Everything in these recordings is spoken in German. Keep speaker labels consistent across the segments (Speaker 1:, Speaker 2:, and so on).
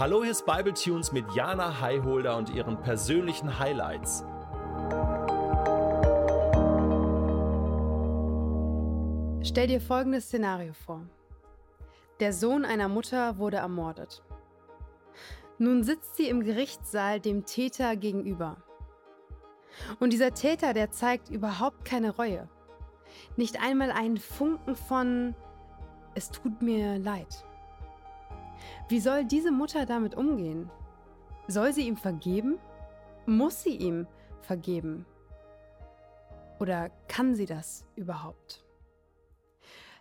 Speaker 1: Hallo, hier ist Bible Tunes mit Jana Highholder und ihren persönlichen Highlights.
Speaker 2: Stell dir folgendes Szenario vor. Der Sohn einer Mutter wurde ermordet. Nun sitzt sie im Gerichtssaal dem Täter gegenüber. Und dieser Täter, der zeigt überhaupt keine Reue. Nicht einmal einen Funken von Es tut mir leid. Wie soll diese Mutter damit umgehen? Soll sie ihm vergeben? Muss sie ihm vergeben? Oder kann sie das überhaupt?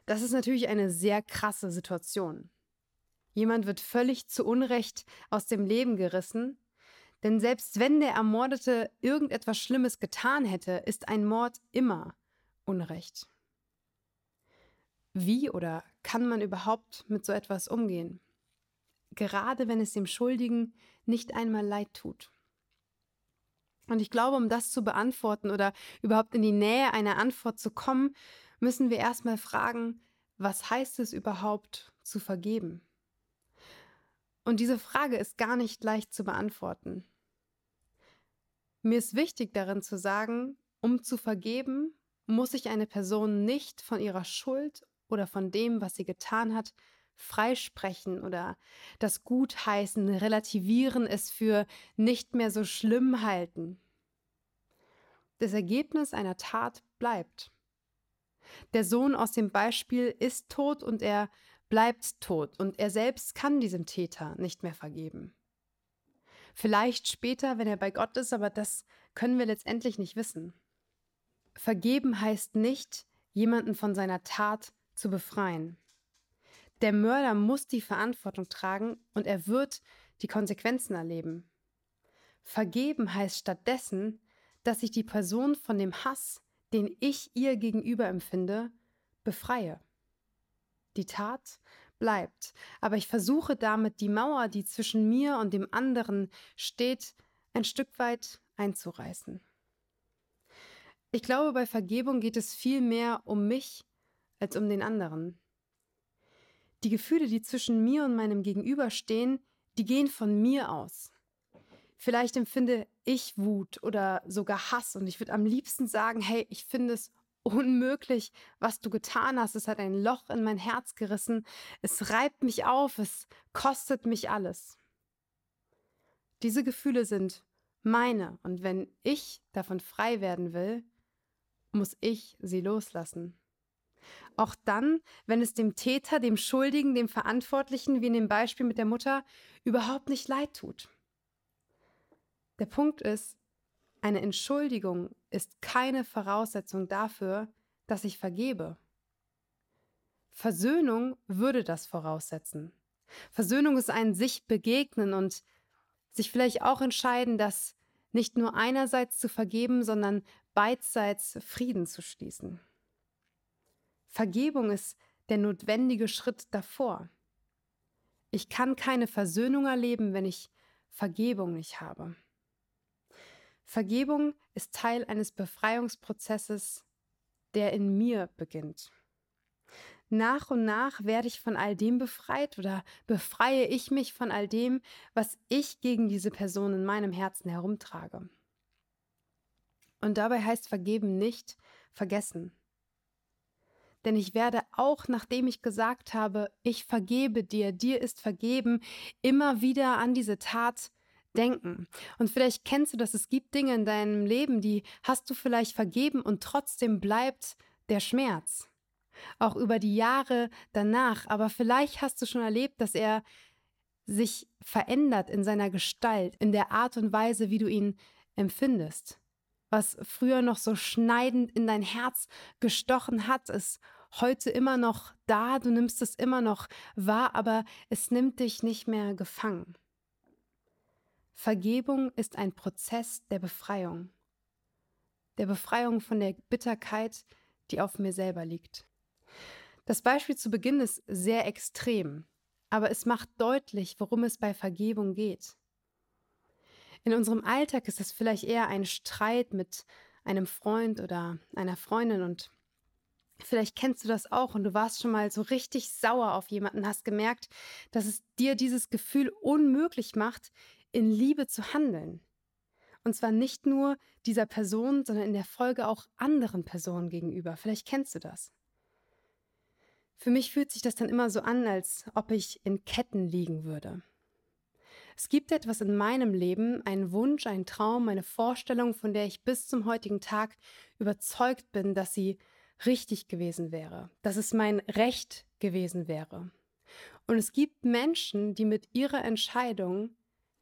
Speaker 2: Das ist natürlich eine sehr krasse Situation. Jemand wird völlig zu Unrecht aus dem Leben gerissen, denn selbst wenn der Ermordete irgendetwas Schlimmes getan hätte, ist ein Mord immer Unrecht. Wie oder kann man überhaupt mit so etwas umgehen? Gerade wenn es dem Schuldigen nicht einmal leid tut. Und ich glaube, um das zu beantworten oder überhaupt in die Nähe einer Antwort zu kommen, müssen wir erstmal fragen, was heißt es überhaupt zu vergeben? Und diese Frage ist gar nicht leicht zu beantworten. Mir ist wichtig darin zu sagen, um zu vergeben, muss sich eine Person nicht von ihrer Schuld oder von dem, was sie getan hat, freisprechen oder das Gutheißen, relativieren, es für nicht mehr so schlimm halten. Das Ergebnis einer Tat bleibt. Der Sohn aus dem Beispiel ist tot und er bleibt tot und er selbst kann diesem Täter nicht mehr vergeben. Vielleicht später, wenn er bei Gott ist, aber das können wir letztendlich nicht wissen. Vergeben heißt nicht, jemanden von seiner Tat zu befreien. Der Mörder muss die Verantwortung tragen und er wird die Konsequenzen erleben. Vergeben heißt stattdessen, dass ich die Person von dem Hass, den ich ihr gegenüber empfinde, befreie. Die Tat bleibt, aber ich versuche damit die Mauer, die zwischen mir und dem anderen steht, ein Stück weit einzureißen. Ich glaube, bei Vergebung geht es viel mehr um mich als um den anderen. Die Gefühle, die zwischen mir und meinem Gegenüber stehen, die gehen von mir aus. Vielleicht empfinde ich Wut oder sogar Hass und ich würde am liebsten sagen, hey, ich finde es unmöglich, was du getan hast. Es hat ein Loch in mein Herz gerissen. Es reibt mich auf. Es kostet mich alles. Diese Gefühle sind meine und wenn ich davon frei werden will, muss ich sie loslassen. Auch dann, wenn es dem Täter, dem Schuldigen, dem Verantwortlichen, wie in dem Beispiel mit der Mutter, überhaupt nicht leid tut. Der Punkt ist, eine Entschuldigung ist keine Voraussetzung dafür, dass ich vergebe. Versöhnung würde das voraussetzen. Versöhnung ist ein sich begegnen und sich vielleicht auch entscheiden, dass nicht nur einerseits zu vergeben, sondern beidseits Frieden zu schließen. Vergebung ist der notwendige Schritt davor. Ich kann keine Versöhnung erleben, wenn ich Vergebung nicht habe. Vergebung ist Teil eines Befreiungsprozesses, der in mir beginnt. Nach und nach werde ich von all dem befreit oder befreie ich mich von all dem, was ich gegen diese Person in meinem Herzen herumtrage. Und dabei heißt vergeben nicht vergessen. Denn ich werde auch, nachdem ich gesagt habe, ich vergebe dir, dir ist vergeben, immer wieder an diese Tat denken. Und vielleicht kennst du das, es gibt Dinge in deinem Leben, die hast du vielleicht vergeben und trotzdem bleibt der Schmerz. Auch über die Jahre danach. Aber vielleicht hast du schon erlebt, dass er sich verändert in seiner Gestalt, in der Art und Weise, wie du ihn empfindest. Was früher noch so schneidend in dein Herz gestochen hat, ist heute immer noch da, du nimmst es immer noch wahr, aber es nimmt dich nicht mehr gefangen. Vergebung ist ein Prozess der Befreiung. Der Befreiung von der Bitterkeit, die auf mir selber liegt. Das Beispiel zu Beginn ist sehr extrem, aber es macht deutlich, worum es bei Vergebung geht. In unserem Alltag ist es vielleicht eher ein Streit mit einem Freund oder einer Freundin und Vielleicht kennst du das auch und du warst schon mal so richtig sauer auf jemanden, hast gemerkt, dass es dir dieses Gefühl unmöglich macht, in Liebe zu handeln. Und zwar nicht nur dieser Person, sondern in der Folge auch anderen Personen gegenüber. Vielleicht kennst du das. Für mich fühlt sich das dann immer so an, als ob ich in Ketten liegen würde. Es gibt etwas in meinem Leben, einen Wunsch, einen Traum, eine Vorstellung, von der ich bis zum heutigen Tag überzeugt bin, dass sie richtig gewesen wäre, dass es mein Recht gewesen wäre. Und es gibt Menschen, die mit ihrer Entscheidung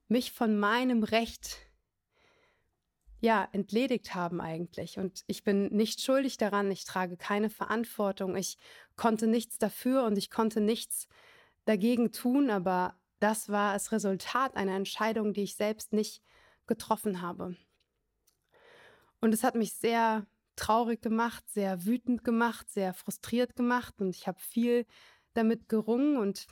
Speaker 2: mich von meinem Recht ja, entledigt haben eigentlich. Und ich bin nicht schuldig daran, ich trage keine Verantwortung, ich konnte nichts dafür und ich konnte nichts dagegen tun, aber das war das Resultat einer Entscheidung, die ich selbst nicht getroffen habe. Und es hat mich sehr traurig gemacht, sehr wütend gemacht, sehr frustriert gemacht und ich habe viel damit gerungen und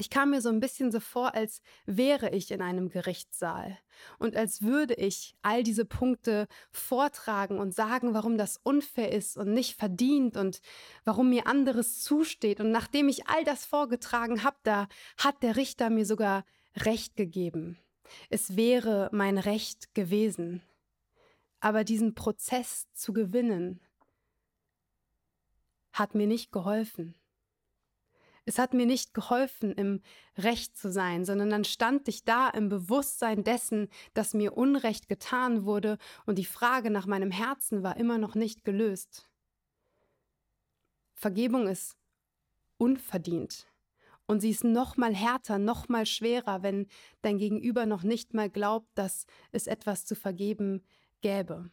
Speaker 2: ich kam mir so ein bisschen so vor, als wäre ich in einem Gerichtssaal und als würde ich all diese Punkte vortragen und sagen, warum das unfair ist und nicht verdient und warum mir anderes zusteht. Und nachdem ich all das vorgetragen habe, da hat der Richter mir sogar Recht gegeben. Es wäre mein Recht gewesen. Aber diesen Prozess zu gewinnen, hat mir nicht geholfen. Es hat mir nicht geholfen, im Recht zu sein, sondern dann stand ich da im Bewusstsein dessen, dass mir Unrecht getan wurde und die Frage nach meinem Herzen war immer noch nicht gelöst. Vergebung ist unverdient. Und sie ist noch mal härter, noch mal schwerer, wenn dein Gegenüber noch nicht mal glaubt, dass es etwas zu vergeben gäbe.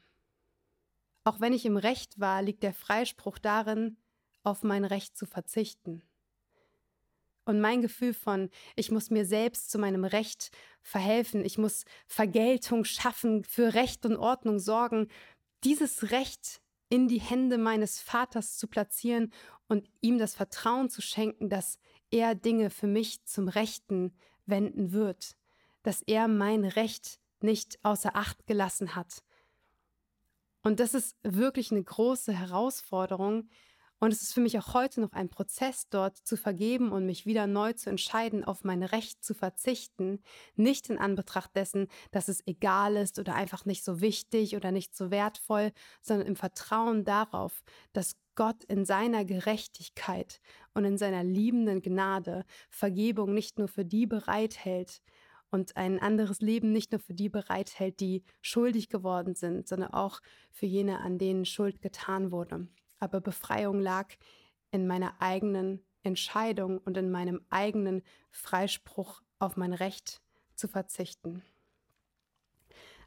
Speaker 2: Auch wenn ich im Recht war, liegt der Freispruch darin, auf mein Recht zu verzichten. Und mein Gefühl von, ich muss mir selbst zu meinem Recht verhelfen, ich muss Vergeltung schaffen, für Recht und Ordnung sorgen, dieses Recht in die Hände meines Vaters zu platzieren und ihm das Vertrauen zu schenken, dass er Dinge für mich zum Rechten wenden wird, dass er mein Recht nicht außer Acht gelassen hat. Und das ist wirklich eine große Herausforderung, und es ist für mich auch heute noch ein Prozess, dort zu vergeben und mich wieder neu zu entscheiden, auf mein Recht zu verzichten, nicht in Anbetracht dessen, dass es egal ist oder einfach nicht so wichtig oder nicht so wertvoll, sondern im Vertrauen darauf, dass Gott in seiner Gerechtigkeit und in seiner liebenden Gnade Vergebung nicht nur für die bereithält und ein anderes Leben nicht nur für die bereithält, die schuldig geworden sind, sondern auch für jene, an denen Schuld getan wurde aber Befreiung lag in meiner eigenen Entscheidung und in meinem eigenen Freispruch auf mein Recht zu verzichten.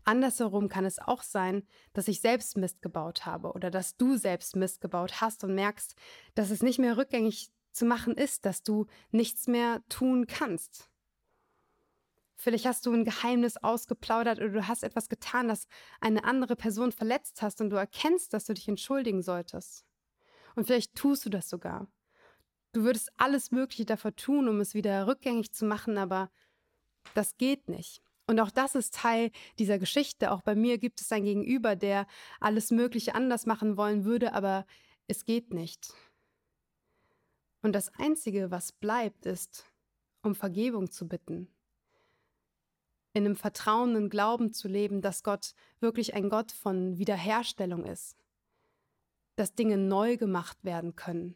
Speaker 2: Andersherum kann es auch sein, dass ich selbst Mist gebaut habe oder dass du selbst Mist gebaut hast und merkst, dass es nicht mehr rückgängig zu machen ist, dass du nichts mehr tun kannst. Vielleicht hast du ein Geheimnis ausgeplaudert oder du hast etwas getan, das eine andere Person verletzt hast und du erkennst, dass du dich entschuldigen solltest. Und vielleicht tust du das sogar. Du würdest alles Mögliche dafür tun, um es wieder rückgängig zu machen, aber das geht nicht. Und auch das ist Teil dieser Geschichte. Auch bei mir gibt es ein Gegenüber, der alles Mögliche anders machen wollen würde, aber es geht nicht. Und das Einzige, was bleibt, ist, um Vergebung zu bitten in einem vertrauenden Glauben zu leben, dass Gott wirklich ein Gott von Wiederherstellung ist, dass Dinge neu gemacht werden können,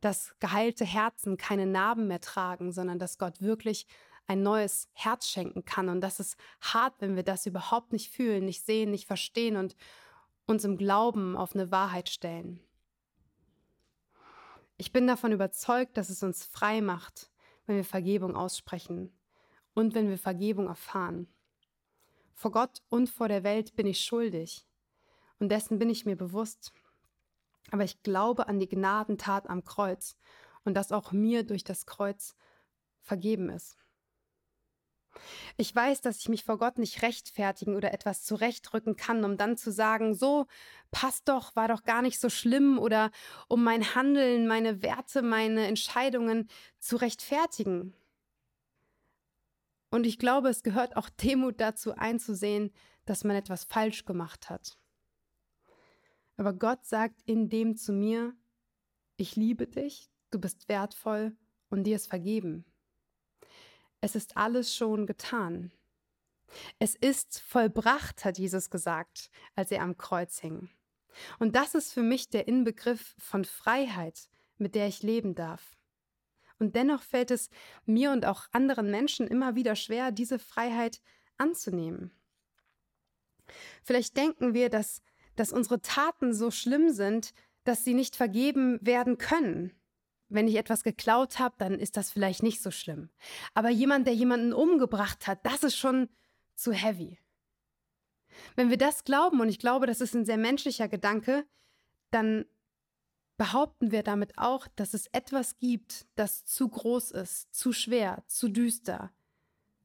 Speaker 2: dass geheilte Herzen keine Narben mehr tragen, sondern dass Gott wirklich ein neues Herz schenken kann. Und das ist hart, wenn wir das überhaupt nicht fühlen, nicht sehen, nicht verstehen und uns im Glauben auf eine Wahrheit stellen. Ich bin davon überzeugt, dass es uns frei macht, wenn wir Vergebung aussprechen, und wenn wir Vergebung erfahren. Vor Gott und vor der Welt bin ich schuldig und dessen bin ich mir bewusst. Aber ich glaube an die Gnadentat am Kreuz und dass auch mir durch das Kreuz vergeben ist. Ich weiß, dass ich mich vor Gott nicht rechtfertigen oder etwas zurechtrücken kann, um dann zu sagen, so, passt doch, war doch gar nicht so schlimm oder um mein Handeln, meine Werte, meine Entscheidungen zu rechtfertigen. Und ich glaube, es gehört auch Demut dazu einzusehen, dass man etwas falsch gemacht hat. Aber Gott sagt in dem zu mir, ich liebe dich, du bist wertvoll und dir ist vergeben. Es ist alles schon getan. Es ist vollbracht, hat Jesus gesagt, als er am Kreuz hing. Und das ist für mich der Inbegriff von Freiheit, mit der ich leben darf. Und dennoch fällt es mir und auch anderen Menschen immer wieder schwer, diese Freiheit anzunehmen. Vielleicht denken wir, dass, dass unsere Taten so schlimm sind, dass sie nicht vergeben werden können. Wenn ich etwas geklaut habe, dann ist das vielleicht nicht so schlimm. Aber jemand, der jemanden umgebracht hat, das ist schon zu heavy. Wenn wir das glauben, und ich glaube, das ist ein sehr menschlicher Gedanke, dann behaupten wir damit auch, dass es etwas gibt, das zu groß ist, zu schwer, zu düster,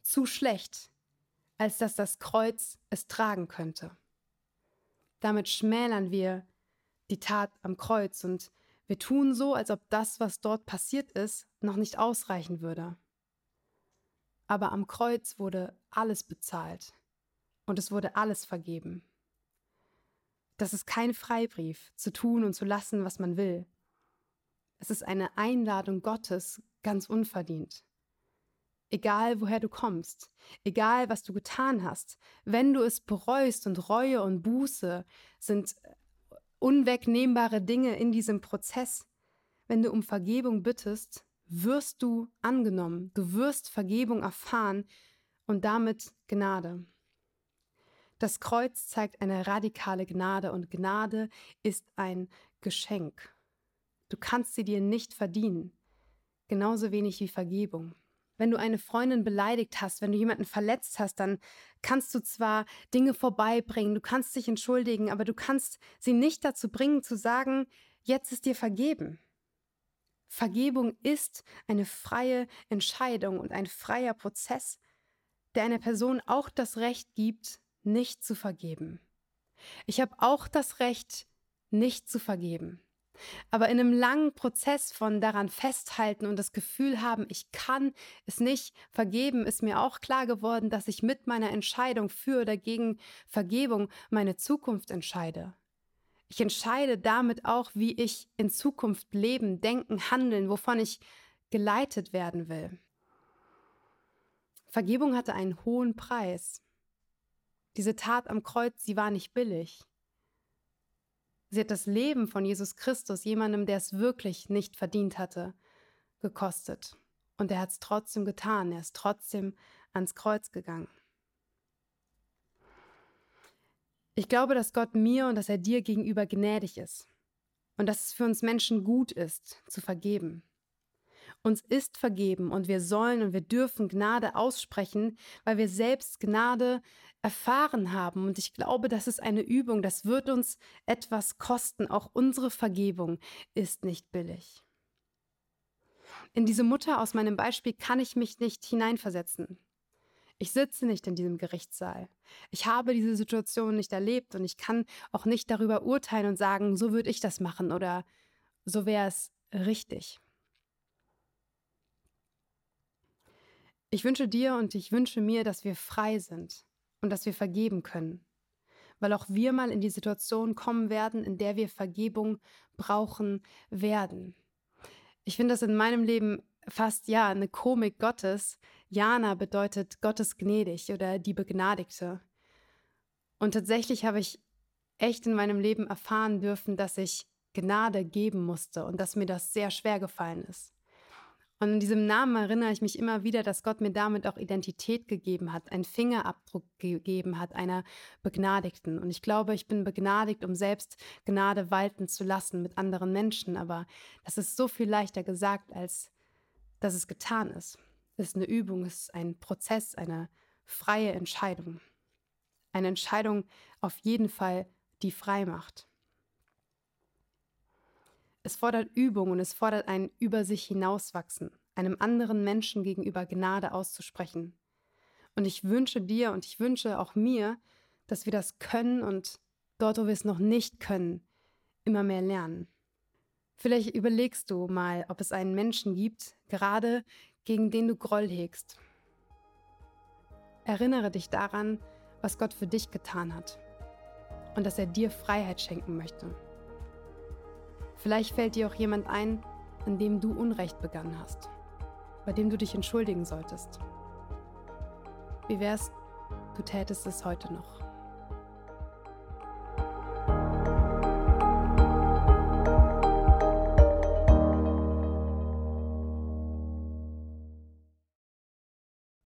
Speaker 2: zu schlecht, als dass das Kreuz es tragen könnte. Damit schmälern wir die Tat am Kreuz und wir tun so, als ob das, was dort passiert ist, noch nicht ausreichen würde. Aber am Kreuz wurde alles bezahlt und es wurde alles vergeben. Das ist kein Freibrief, zu tun und zu lassen, was man will. Es ist eine Einladung Gottes, ganz unverdient. Egal woher du kommst, egal was du getan hast, wenn du es bereust und Reue und Buße sind unwegnehmbare Dinge in diesem Prozess, wenn du um Vergebung bittest, wirst du angenommen, du wirst Vergebung erfahren und damit Gnade. Das Kreuz zeigt eine radikale Gnade und Gnade ist ein Geschenk. Du kannst sie dir nicht verdienen, genauso wenig wie Vergebung. Wenn du eine Freundin beleidigt hast, wenn du jemanden verletzt hast, dann kannst du zwar Dinge vorbeibringen, du kannst dich entschuldigen, aber du kannst sie nicht dazu bringen zu sagen, jetzt ist dir vergeben. Vergebung ist eine freie Entscheidung und ein freier Prozess, der einer Person auch das Recht gibt, nicht zu vergeben. Ich habe auch das Recht, nicht zu vergeben. Aber in einem langen Prozess von daran festhalten und das Gefühl haben, ich kann es nicht vergeben, ist mir auch klar geworden, dass ich mit meiner Entscheidung für oder gegen Vergebung meine Zukunft entscheide. Ich entscheide damit auch, wie ich in Zukunft leben, denken, handeln, wovon ich geleitet werden will. Vergebung hatte einen hohen Preis. Diese Tat am Kreuz, sie war nicht billig. Sie hat das Leben von Jesus Christus, jemandem, der es wirklich nicht verdient hatte, gekostet. Und er hat es trotzdem getan. Er ist trotzdem ans Kreuz gegangen. Ich glaube, dass Gott mir und dass er dir gegenüber gnädig ist. Und dass es für uns Menschen gut ist, zu vergeben. Uns ist vergeben und wir sollen und wir dürfen Gnade aussprechen, weil wir selbst Gnade erfahren haben. Und ich glaube, das ist eine Übung, das wird uns etwas kosten. Auch unsere Vergebung ist nicht billig. In diese Mutter aus meinem Beispiel kann ich mich nicht hineinversetzen. Ich sitze nicht in diesem Gerichtssaal. Ich habe diese Situation nicht erlebt und ich kann auch nicht darüber urteilen und sagen, so würde ich das machen oder so wäre es richtig. Ich wünsche dir und ich wünsche mir, dass wir frei sind und dass wir vergeben können, weil auch wir mal in die Situation kommen werden, in der wir Vergebung brauchen werden. Ich finde das in meinem Leben fast ja eine Komik Gottes. Jana bedeutet Gottes gnädig oder die Begnadigte. Und tatsächlich habe ich echt in meinem Leben erfahren dürfen, dass ich Gnade geben musste und dass mir das sehr schwer gefallen ist. Und in diesem Namen erinnere ich mich immer wieder, dass Gott mir damit auch Identität gegeben hat, einen Fingerabdruck gegeben hat, einer Begnadigten. Und ich glaube, ich bin begnadigt, um selbst Gnade walten zu lassen mit anderen Menschen. Aber das ist so viel leichter gesagt, als dass es getan ist. Es ist eine Übung, es ist ein Prozess, eine freie Entscheidung. Eine Entscheidung auf jeden Fall, die frei macht. Es fordert Übung und es fordert ein über sich hinauswachsen, einem anderen Menschen gegenüber Gnade auszusprechen. Und ich wünsche dir und ich wünsche auch mir, dass wir das können und dort, wo wir es noch nicht können, immer mehr lernen. Vielleicht überlegst du mal, ob es einen Menschen gibt, gerade gegen den du Groll hegst. Erinnere dich daran, was Gott für dich getan hat und dass er dir Freiheit schenken möchte. Vielleicht fällt dir auch jemand ein, an dem du Unrecht begangen hast, bei dem du dich entschuldigen solltest. Wie wär's, du tätest es heute noch?